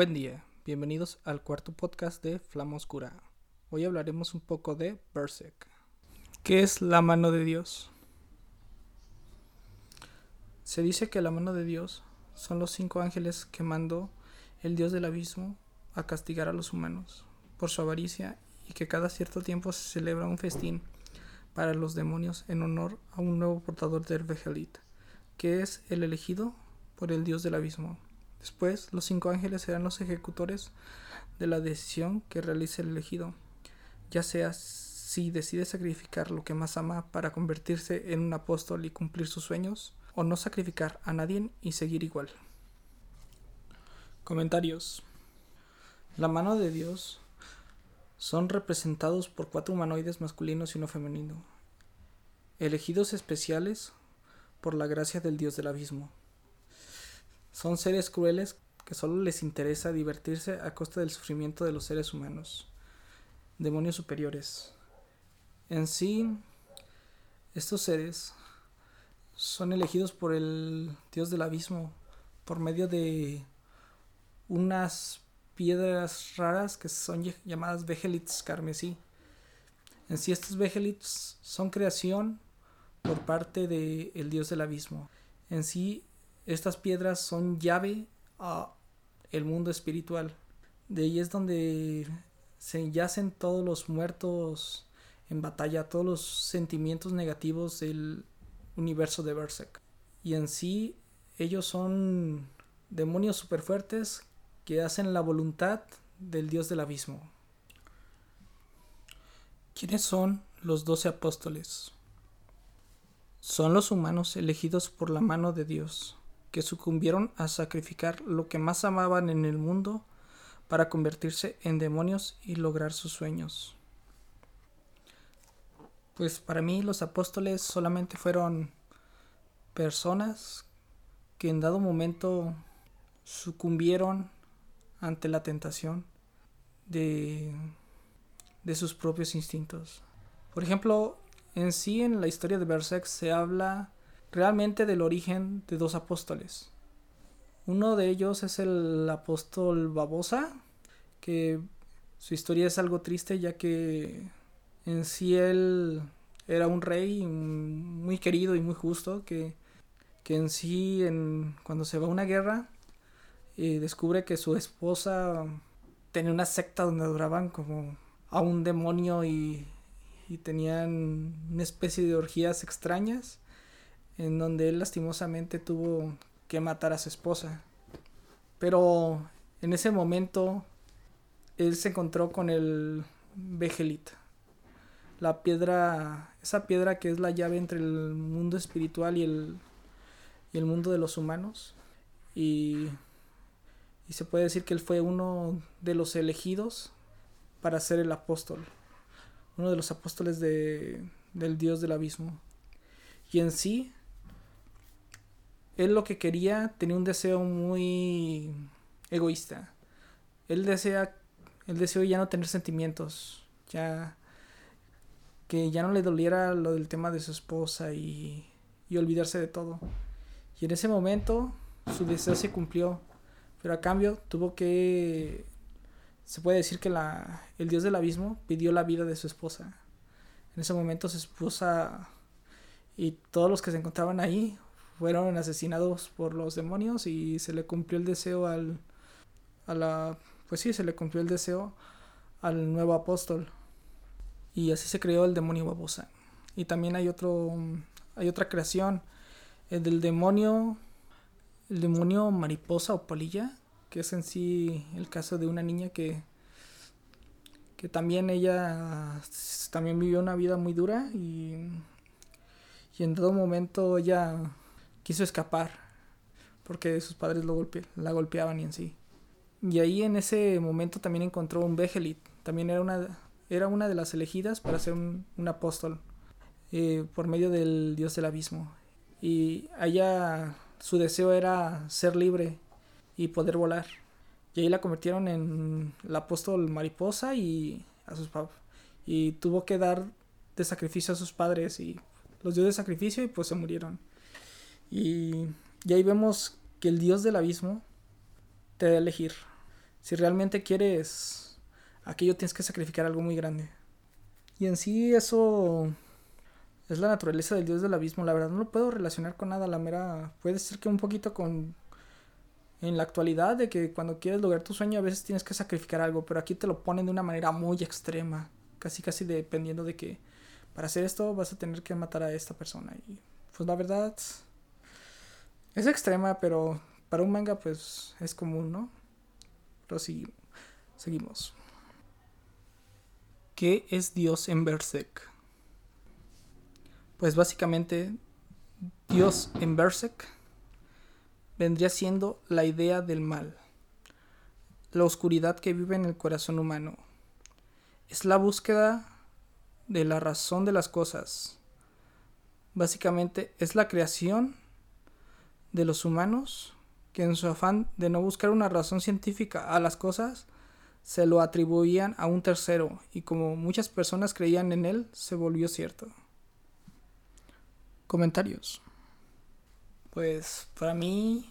Buen día, bienvenidos al cuarto podcast de Flama Oscura. Hoy hablaremos un poco de Berserk. ¿Qué es la mano de Dios? Se dice que la mano de Dios son los cinco ángeles que mandó el Dios del abismo a castigar a los humanos por su avaricia y que cada cierto tiempo se celebra un festín para los demonios en honor a un nuevo portador del Vegelit, que es el elegido por el Dios del abismo. Después, los cinco ángeles serán los ejecutores de la decisión que realice el elegido, ya sea si decide sacrificar lo que más ama para convertirse en un apóstol y cumplir sus sueños, o no sacrificar a nadie y seguir igual. Comentarios. La mano de Dios son representados por cuatro humanoides masculinos y uno femenino, elegidos especiales por la gracia del Dios del abismo. Son seres crueles que solo les interesa divertirse a costa del sufrimiento de los seres humanos, demonios superiores. En sí, estos seres son elegidos por el dios del abismo por medio de unas piedras raras que son llamadas Vegelits carmesí. En sí estos Vegelits son creación por parte del dios del abismo. En sí estas piedras son llave a el mundo espiritual. De ahí es donde se yacen todos los muertos en batalla, todos los sentimientos negativos del universo de Berserk. Y en sí, ellos son demonios super fuertes que hacen la voluntad del dios del abismo. ¿Quiénes son los doce apóstoles? Son los humanos elegidos por la mano de Dios que sucumbieron a sacrificar lo que más amaban en el mundo para convertirse en demonios y lograr sus sueños. Pues para mí los apóstoles solamente fueron personas que en dado momento sucumbieron ante la tentación de, de sus propios instintos. Por ejemplo, en sí en la historia de Berserk se habla realmente del origen de dos apóstoles. Uno de ellos es el apóstol Babosa, que su historia es algo triste ya que en sí él era un rey muy querido y muy justo que, que en sí en, cuando se va a una guerra eh, descubre que su esposa tenía una secta donde adoraban como a un demonio y, y tenían una especie de orgías extrañas en donde él lastimosamente tuvo que matar a su esposa. Pero en ese momento él se encontró con el Vegelit, la piedra, esa piedra que es la llave entre el mundo espiritual y el, y el mundo de los humanos. Y, y se puede decir que él fue uno de los elegidos para ser el apóstol, uno de los apóstoles de, del Dios del abismo. Y en sí, él lo que quería tenía un deseo muy egoísta. Él desea, él deseó ya no tener sentimientos, ya que ya no le doliera lo del tema de su esposa y, y olvidarse de todo. Y en ese momento su deseo se cumplió, pero a cambio tuvo que, se puede decir que la, el dios del abismo pidió la vida de su esposa. En ese momento su esposa y todos los que se encontraban ahí fueron asesinados por los demonios y se le cumplió el deseo al a la pues sí se le cumplió el deseo al nuevo apóstol. Y así se creó el demonio babosa. Y también hay otro hay otra creación el del demonio el demonio mariposa o polilla que es en sí el caso de una niña que que también ella también vivió una vida muy dura y y en todo momento ella quiso escapar porque sus padres lo la golpeaban y en sí. Y ahí en ese momento también encontró un Vegelit, también era una, era una de las elegidas para ser un, apóstol eh, por medio del dios del abismo. Y allá su deseo era ser libre y poder volar. Y ahí la convirtieron en el apóstol mariposa y a sus y tuvo que dar de sacrificio a sus padres y los dio de sacrificio y pues se murieron. Y, ahí vemos que el dios del abismo te da a elegir Si realmente quieres aquello, tienes que sacrificar algo muy grande. Y en sí eso es la naturaleza del dios del abismo. La verdad no lo puedo relacionar con nada. La mera puede ser que un poquito con en la actualidad de que cuando quieres lograr tu sueño a veces tienes que sacrificar algo, pero aquí te lo ponen de una manera muy extrema, casi casi dependiendo de que para hacer esto vas a tener que matar a esta persona y pues la verdad es extrema, pero para un manga pues es común, ¿no? Pero seguimos. ¿Qué es Dios en Berserk? Pues básicamente Dios en Berserk vendría siendo la idea del mal, la oscuridad que vive en el corazón humano. Es la búsqueda de la razón de las cosas. Básicamente es la creación de los humanos que en su afán de no buscar una razón científica a las cosas, se lo atribuían a un tercero y como muchas personas creían en él, se volvió cierto. Comentarios. Pues para mí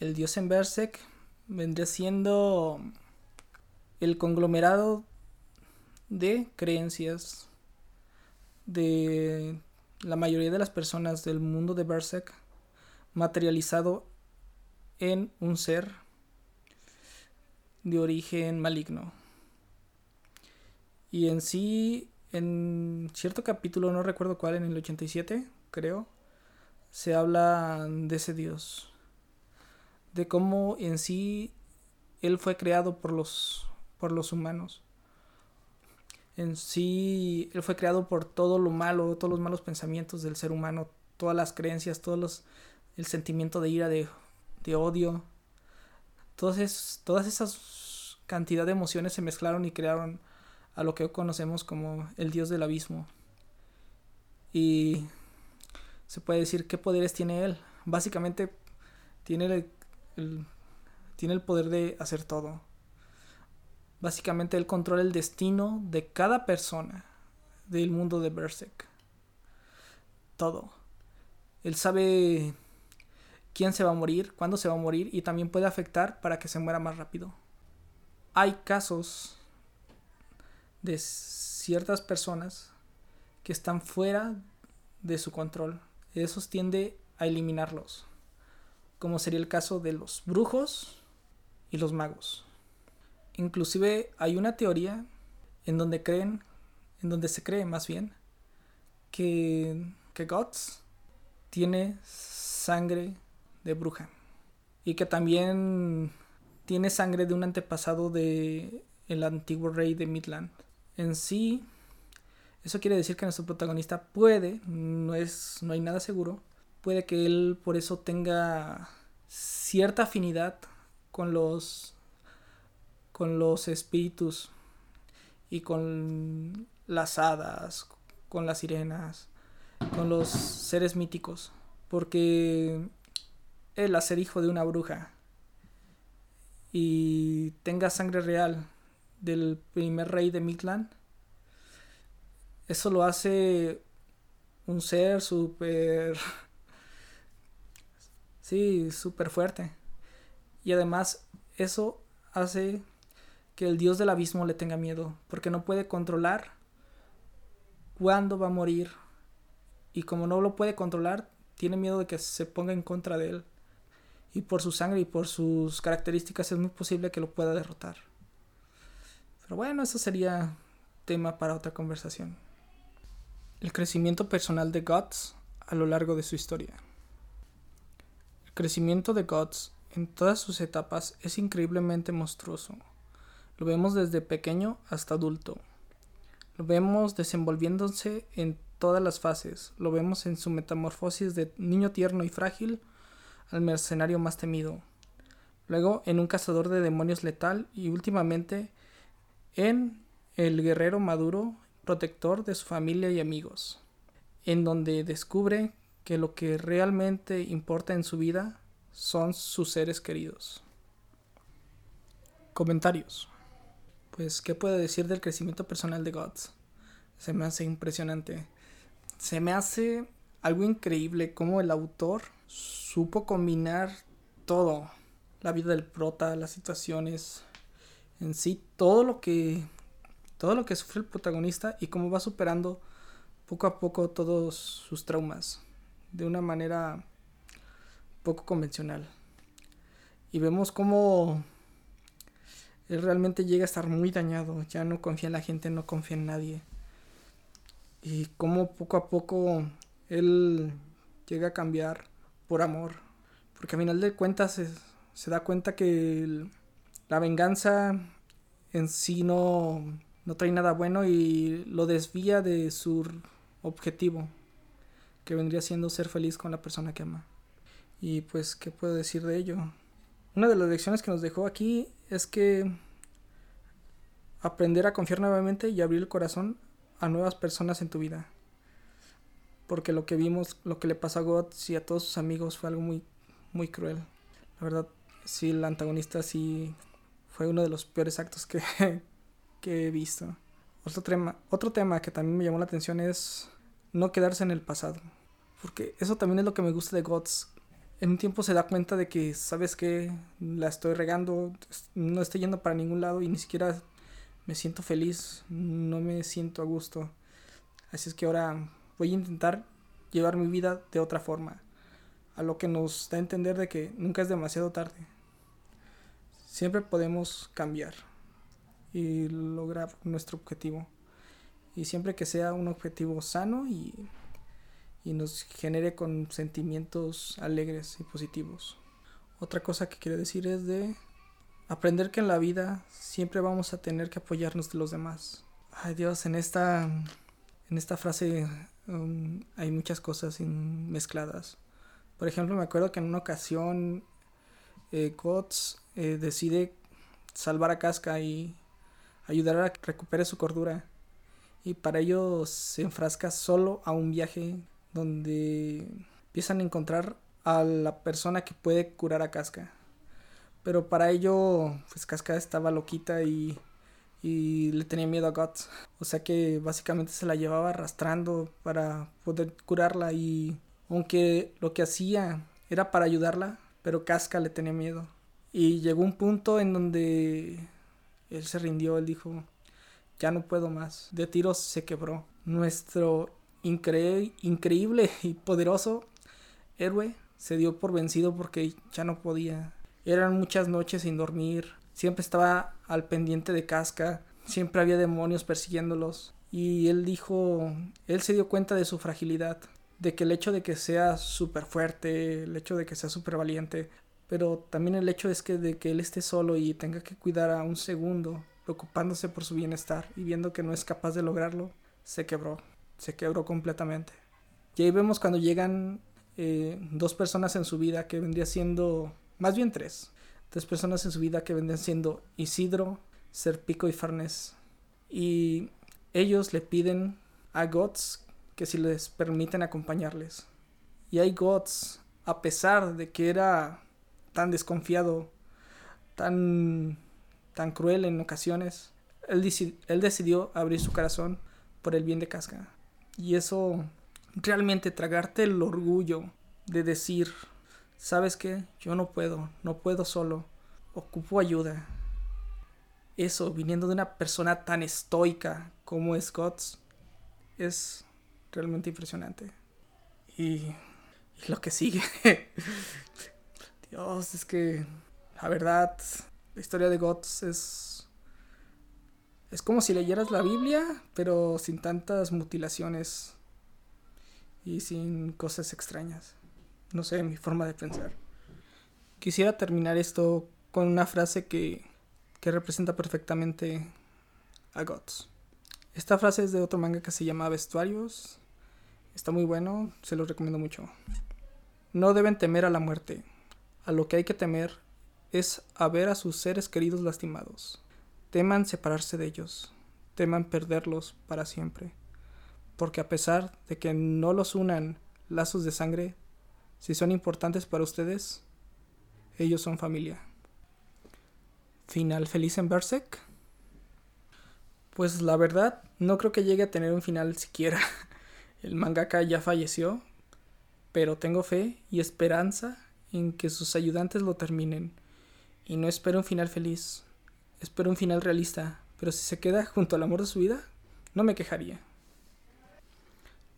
el dios en Berserk vendría siendo el conglomerado de creencias de la mayoría de las personas del mundo de Berserk materializado en un ser de origen maligno. Y en sí, en cierto capítulo, no recuerdo cuál, en el 87, creo, se habla de ese dios, de cómo en sí él fue creado por los, por los humanos. En sí, él fue creado por todo lo malo, todos los malos pensamientos del ser humano, todas las creencias, todos los, el sentimiento de ira, de, de odio. Todas, todas esas cantidad de emociones se mezclaron y crearon a lo que conocemos como el dios del abismo. Y se puede decir qué poderes tiene él. Básicamente tiene el, tiene el poder de hacer todo. Básicamente él controla el destino de cada persona del mundo de Berserk. Todo. Él sabe quién se va a morir, cuándo se va a morir y también puede afectar para que se muera más rápido. Hay casos de ciertas personas que están fuera de su control esos tiende a eliminarlos, como sería el caso de los brujos y los magos. Inclusive hay una teoría en donde creen, en donde se cree más bien, que, que Guts tiene sangre de bruja y que también tiene sangre de un antepasado de el antiguo rey de Midland. En sí, eso quiere decir que nuestro protagonista puede, no es, no hay nada seguro, puede que él por eso tenga cierta afinidad con los con los espíritus y con las hadas, con las sirenas, con los seres míticos, porque él, a ser hijo de una bruja y tenga sangre real del primer rey de Midland, eso lo hace un ser súper... Sí, súper fuerte. Y además eso hace que el dios del abismo le tenga miedo, porque no puede controlar cuándo va a morir. Y como no lo puede controlar, tiene miedo de que se ponga en contra de él. Y por su sangre y por sus características es muy posible que lo pueda derrotar. Pero bueno, eso sería tema para otra conversación el crecimiento personal de Guts a lo largo de su historia. El crecimiento de Guts en todas sus etapas es increíblemente monstruoso. Lo vemos desde pequeño hasta adulto. Lo vemos desenvolviéndose en todas las fases. Lo vemos en su metamorfosis de niño tierno y frágil al mercenario más temido. Luego en un cazador de demonios letal y últimamente en el guerrero maduro protector de su familia y amigos, en donde descubre que lo que realmente importa en su vida son sus seres queridos. Comentarios. Pues, ¿qué puedo decir del crecimiento personal de Gods? Se me hace impresionante. Se me hace algo increíble cómo el autor supo combinar todo. la vida del prota, las situaciones, en sí, todo lo que todo lo que sufre el protagonista y cómo va superando poco a poco todos sus traumas de una manera poco convencional. Y vemos cómo él realmente llega a estar muy dañado, ya no confía en la gente, no confía en nadie. Y cómo poco a poco él llega a cambiar por amor. Porque a final de cuentas se, da cuenta que la venganza en sí no, no trae nada bueno y lo desvía de su objetivo, que vendría siendo ser feliz con la persona que ama. Y pues, ¿qué puedo decir de ello? Una de las lecciones que nos dejó aquí es que aprender a confiar nuevamente y abrir el corazón a nuevas personas en tu vida. Porque lo que vimos, lo que le pasó a God y a todos sus amigos fue algo muy, muy cruel. La verdad, sí, el antagonista sí fue uno de los peores actos que, que he visto. Otro tema, otro tema que también me llamó la atención es no quedarse en el pasado. Porque eso también es lo que me gusta de Gods. En un tiempo se da cuenta de que, ¿sabes que La estoy regando, no estoy yendo para ningún lado y ni siquiera me siento feliz, no me siento a gusto. Así es que ahora voy a intentar llevar mi vida de otra forma. A lo que nos da a entender de que nunca es demasiado tarde. Siempre podemos cambiar y lograr nuestro objetivo. Y siempre que sea un objetivo sano y, y nos genere con sentimientos alegres y positivos. Otra cosa que quiero decir es de aprender que en la vida siempre vamos a tener que apoyarnos de los demás. Ay Dios, en esta, en esta frase um, hay muchas cosas mezcladas. Por ejemplo, me acuerdo que en una ocasión eh, eh, decide salvar a Casca y ayudar a que recupere su cordura. Y para ello se enfrasca solo a un viaje donde empiezan a encontrar a la persona que puede curar a Casca. Pero para ello, pues Casca estaba loquita y, y le tenía miedo a Guts. O sea que básicamente se la llevaba arrastrando para poder curarla y aunque lo que hacía era para ayudarla, pero Casca le tenía miedo. Y llegó un punto en donde él se rindió, él dijo, ya no puedo más. De tiros se quebró. Nuestro increíble y poderoso héroe se dio por vencido porque ya no podía. Eran muchas noches sin dormir. Siempre estaba al pendiente de Casca. Siempre había demonios persiguiéndolos. Y él dijo, él se dio cuenta de su fragilidad. De que el hecho de que sea súper fuerte, el hecho de que sea súper valiente, pero también el hecho es que de que él esté solo y tenga que cuidar a un segundo, preocupándose por su bienestar y viendo que no es capaz de lograrlo, se quebró, se quebró completamente. Y ahí vemos cuando llegan eh, dos personas en su vida que vendría siendo, más bien tres, tres personas en su vida que vendrían siendo Isidro, Serpico y Farnés. Y ellos le piden a Gods que si les permiten acompañarles. Y hay Gods, a pesar de que era tan desconfiado, tan, tan cruel en ocasiones, él, él decidió abrir su corazón por el bien de Casca. Y eso, realmente tragarte el orgullo de decir, ¿sabes qué? Yo no puedo, no puedo solo, ocupo ayuda. Eso, viniendo de una persona tan estoica como Scott, es realmente impresionante. Y, y lo que sigue. Dios, es que la verdad, la historia de Gods es. Es como si leyeras la Biblia, pero sin tantas mutilaciones y sin cosas extrañas. No sé, mi forma de pensar. Quisiera terminar esto con una frase que, que representa perfectamente a Gods. Esta frase es de otro manga que se llama Vestuarios. Está muy bueno, se lo recomiendo mucho. No deben temer a la muerte a lo que hay que temer es a ver a sus seres queridos lastimados. Teman separarse de ellos, teman perderlos para siempre, porque a pesar de que no los unan lazos de sangre, si son importantes para ustedes, ellos son familia. ¿Final feliz en Berserk? Pues la verdad, no creo que llegue a tener un final siquiera. El mangaka ya falleció, pero tengo fe y esperanza en que sus ayudantes lo terminen Y no espero un final feliz, espero un final realista, pero si se queda junto al amor de su vida, no me quejaría.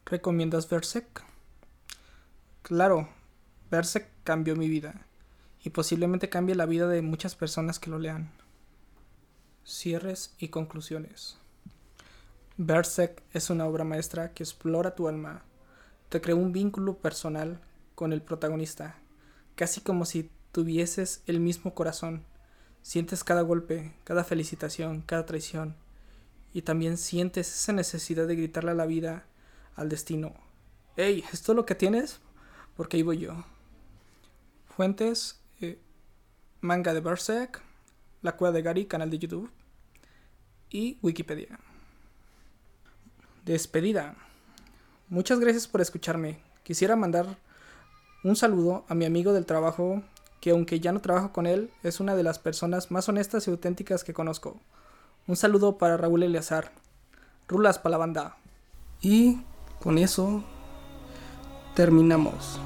¿Recomiendas Berserk? Claro, Berserk cambió mi vida y posiblemente cambie la vida de muchas personas que lo lean. Cierres y conclusiones. Berserk es una obra maestra que explora tu alma, te crea un vínculo personal con el protagonista, casi como si tuvieses el mismo corazón. Sientes cada golpe, cada felicitación, cada traición, y también sientes esa necesidad de gritarle a la vida, al destino, hey, ¿esto es lo que tienes? Porque ahí voy yo. Fuentes, eh, manga de Berserk, La Cueva de Gary, canal de YouTube, y Wikipedia. Despedida. Muchas gracias por escucharme. Quisiera mandar un saludo a mi amigo del trabajo, que aunque ya no trabajo con él, es una de las personas más honestas y auténticas que conozco. Un saludo para Raúl Eleazar. Rulas para la banda. Y con eso terminamos.